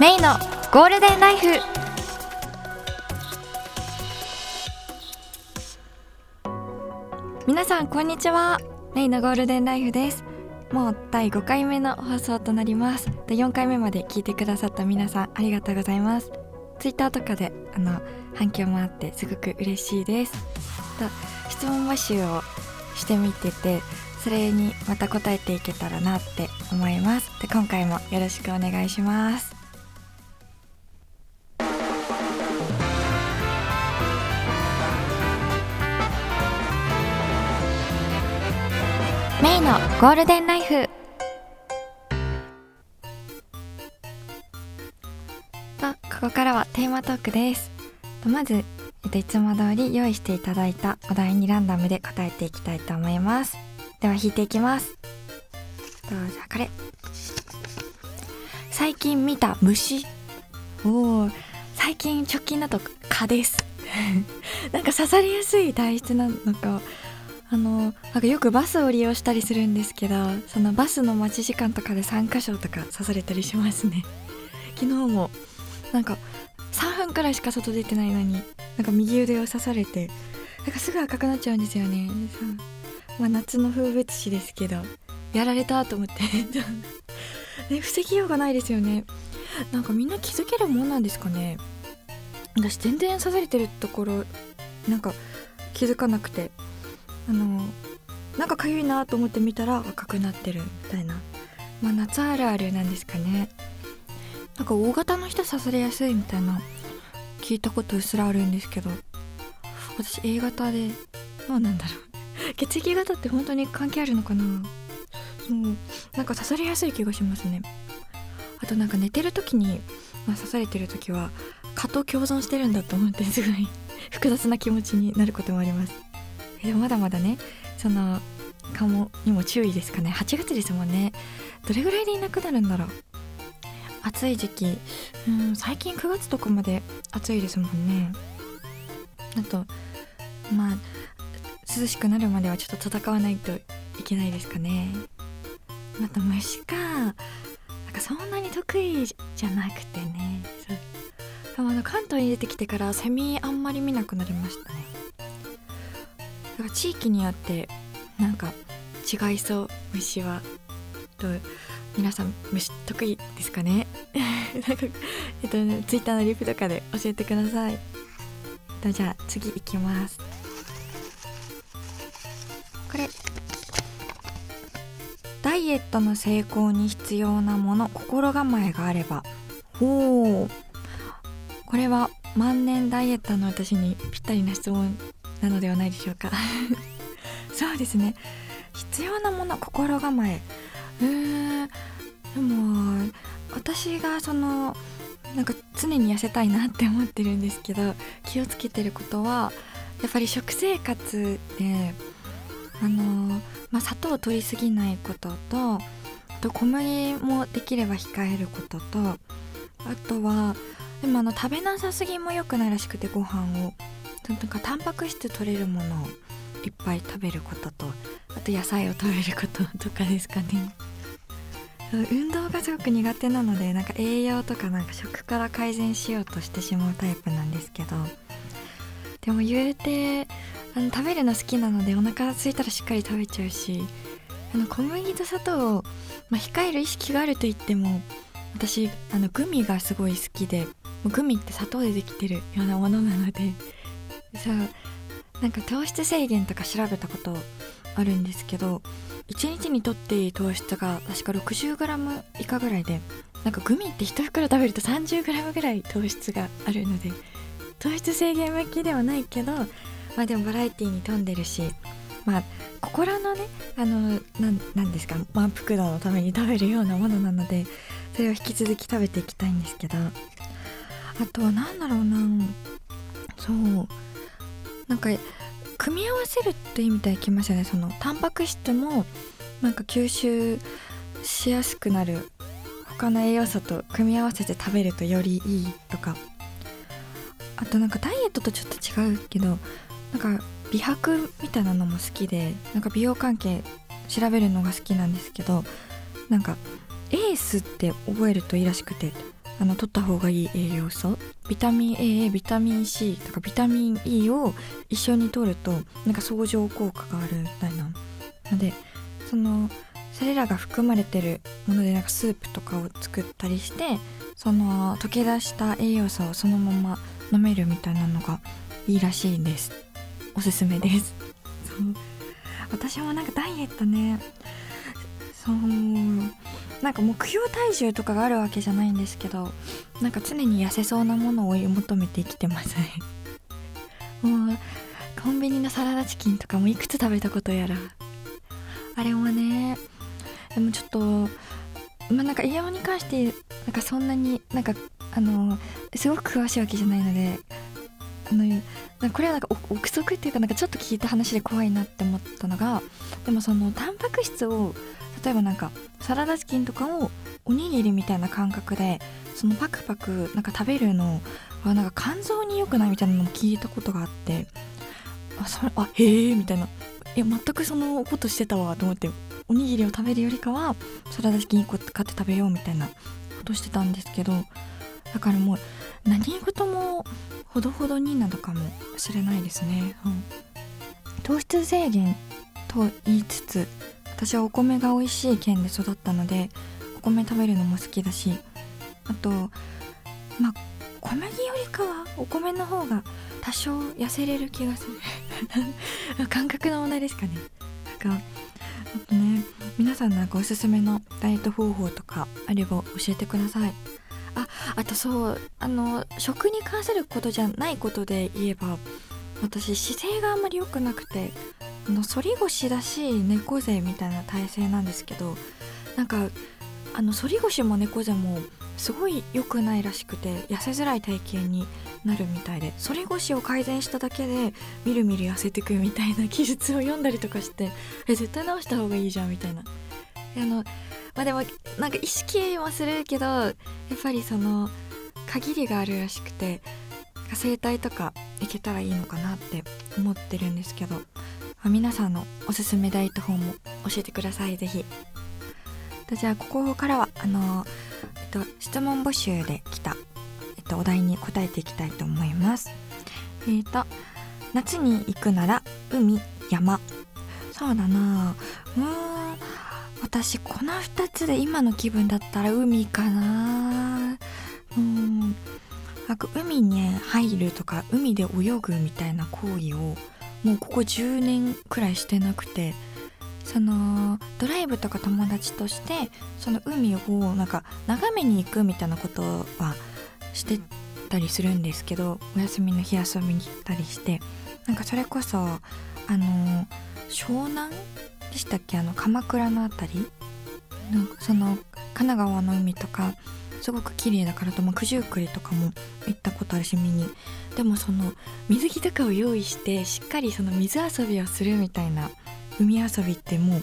メイのゴールデンライフ。皆さんこんにちは。メイのゴールデンライフです。もう第5回目の放送となります。で4回目まで聞いてくださった皆さんありがとうございます。ツイッターとかであの反響もあってすごく嬉しいです。と質問募集をしてみててそれにまた答えていけたらなって思います。で今回もよろしくお願いします。イのゴールデンライフ。とここからはテーマトークです。まず、えっと、いつも通り用意していただいたお題にランダムで答えていきたいと思います。では引いていきます。どうぞこれ。最近見た虫。おお最近直近だと蚊です。なんか刺されやすい体質なのかあのなんかよくバスを利用したりするんですけどそのバスの待ち時間とかで3箇所とか刺されたりしますね。昨日もなんか3分くらいしか外出てないのになんか右腕を刺されてなんかすぐ赤くなっちゃうんですよね。まあ夏の風物詩ですけどやられたと思って。ね、防ぎようがないですよね。なんかみんな気づけるもんなんですかね。私全然刺されてるところなんか気づかなくて。あのなんかかゆいなと思って見たら赤くなってるみたいな。まあ夏あるあるなんですかね。なんか大型の人刺されやすいみたいな聞いたことうっすらあるんですけど私 A 型でどうなんだろう。血液型って本当に関係あるのかな。そうなんか刺されやすい気がしますね。あとなんか寝てる時に、まあ、刺されてる時は蚊と共存してるんだと思ってすごい複雑な気持ちになることもあります。でもまだまだねその蚊もにも注意ですかね。8月ですもんね。どれぐらいでいなくなるんだろう。暑い時期。うん最近9月とかまで暑いですもんね。あとまあ涼しくなるまではちょっと戦わないといけないですかね。また虫か。なんかそんなに得意じゃなくてね。そう。でも関東に出てきてからセミあんまり見なくなりましたね。だから地域によってなんか違いそう虫はと皆さん虫得意ですかね？なんかえっとねツイッターのリプとかで教えてください。とじゃあ次いきます。これ。ダイエットの成功に必要なもの心構えがあれば。おおこれは万年ダイエットの私にぴったりな質問なのではないでしょうか。そうですね。必要なもの心構え。えー、でも私がそのなんか常に痩せたいなって思ってるんですけど気をつけてることはやっぱり食生活であのまあ、砂糖を取りすぎないこととあと小麦もできれば控えることとあとはでもあの食べなさすぎも良くないらしくてご飯を。なんかタンパク質取れるものをいっぱい食べることとあと野菜を食べることとかですかね。運動がすごく苦手なのでなんか栄養とかなんか食から改善しようとしてしまうタイプなんですけど。でも言うてあの食べるの好きなのでお腹空いたらしっかり食べちゃうしあの小麦と砂糖を、まあ、控える意識があると言っても私あのグミがすごい好きでグミって砂糖でできてるようなものなのでそうなんか糖質制限とか調べたことあるんですけど1日にとっていい糖質が確か 60g 以下ぐらいでなんかグミって1袋食べると 30g ぐらい糖質があるので糖質制限向きではないけどまあでもバラエティーに富んでるしまあ心のねあのなんですか満腹度のために食べるようなものなのでそれを引き続き食べていきたいんですけどあとは何だろうな。そう。なんか組み合わせるって意味でいきますよね。そのタンパク質もなんか吸収しやすくなる。他の栄養素と組み合わせて食べるとよりいいとか。あとなんかダイエットとちょっと違うけどなんか美白みたいなのも好きでなんか美容関係調べるのが好きなんですけどなんかエースって覚えるといいらしくて。あの取った方がいい栄養素。ビタミン A ビタミン C とかビタミン E を一緒に取るとなんか相乗効果があるみたいな。のでそのそれらが含まれてるものでなんかスープとかを作ったりしてその溶け出した栄養素をそのまま飲めるみたいなのがいいらしいです。おすすめです。そう。私もなんかダイエットね。そう。なんか目標体重とかがあるわけじゃないんですけどなんか常に痩せそうなものを追い求めて生きてます。ね もうコンビニのサラダチキンとかもいくつ食べたことやら。あれもねでもちょっとまあなんか栄養に関してなんかそんなになんかあのすごく詳しいわけじゃないのでのこれはなんか憶測っていうかなんかちょっと聞いた話で怖いなって思ったのがでもそのタンパク質を例えばなんかサラダチキンとかをおにぎりみたいな感覚でそのパクパクなんか食べるのはなんか肝臓に良くないみたいなのも聞いたことがあってあそれあへえみたいな。え全くそのことしてたわと思っておにぎりを食べるよりかはサラダチキン1個買って食べようみたいなことしてたんですけどだからもう何事もほどほどになのかもしれないですね、うん、糖質制限と言いつつ私はお米が美味しい県で育ったのでお米食べるのも好きだしあとまあ小麦よりかはお米の方が多少痩せれる気がする。感覚の問題ですかね。なんかあとね皆さんなんかおすすめのダイエット方法とかあれば教えてください。ああとそうあの食に関することじゃないことで言えば私姿勢があんまり良くなくてあの反り腰だしい猫背みたいな体勢なんですけどなんかあの反り腰も猫背もすごい良くないらしくて痩せづらい体型になるみたいで反り腰を改善しただけでみるみる痩せてくみたいな記述を読んだりとかしてえ絶対直した方がいいじゃんみたいな。あのまあでもなんか意識はするけどやっぱりその限りがあるらしくて整体とか行けたらいいのかなって思ってるんですけど、まあ、皆さんのおすすめダイエット法も教えてください。ぜひ。じゃあここからはあの、えっと、質問募集で来た、えっと、お題に答えていきたいと思います。えっ、と夏に行くなら海山。そうだなうん。私この2つで今の気分だったら海かな。うん。なんか海に入るとか海で泳ぐみたいな行為をもうここ10年くらいしてなくてそのドライブとか友達としてその海をなんか眺めに行くみたいなことはしてたりするんですけどお休みの日遊びに行ったりしてなんかそれこそあの湘南でしたっけ？あの鎌倉の辺り？なんかその神奈川の海とかすごく綺麗だからと、まあ、九十九里とかも行ったことあるし見に。でもその水着とかを用意してしっかりその水遊びをするみたいな海遊びってもう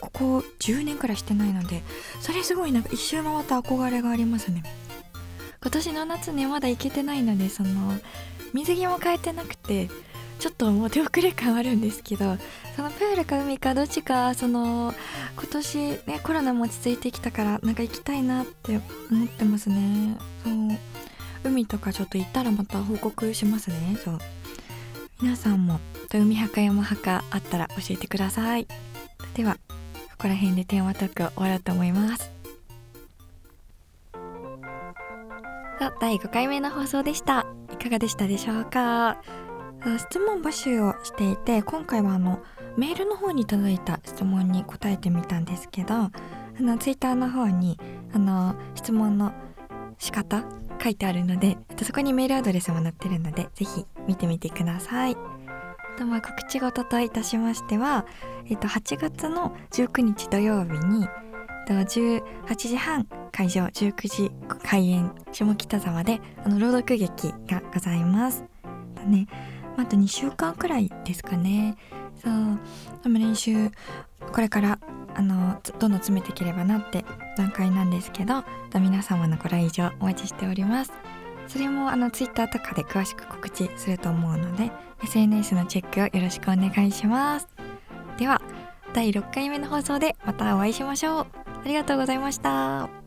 ここ10年くらいしてないのでそれすごいなんか一周回った憧れがありますね。今年の夏ねまだ行けてないのでその水着も変えてなくてちょっともう手遅れ感あるんですけどそのプールか海かどっちかその今年ねコロナも落ち着いてきたからなんか行きたいなって思ってますね。そう海とかちょっと行ったらまた報告しますね。そう。皆さんも海派か山派かあったら教えてください。ではここら辺でテーマトーク終わろうと思います。さあ第5回目の放送でした。いかがでしたでしょうか？質問募集をしていて今回はあのメールの方に届いた質問に答えてみたんですけどあのツイッターの方にあの質問の仕方書いてあるのでそこにメールアドレスも載ってるのでぜひ見てみてください。とまあ告知事といたしましては、えっと、8月の19日土曜日に18時半会場19時開演下北沢であの朗読劇がございます。ねあと2週間くらいですかね。そう。でも練習これからあのどんどん詰めていければなって段階なんですけど皆様のご来場お待ちしております。それもあの Twitter とかで詳しく告知すると思うので SNS のチェックをよろしくお願いします。では第6回目の放送でまたお会いしましょう。ありがとうございました。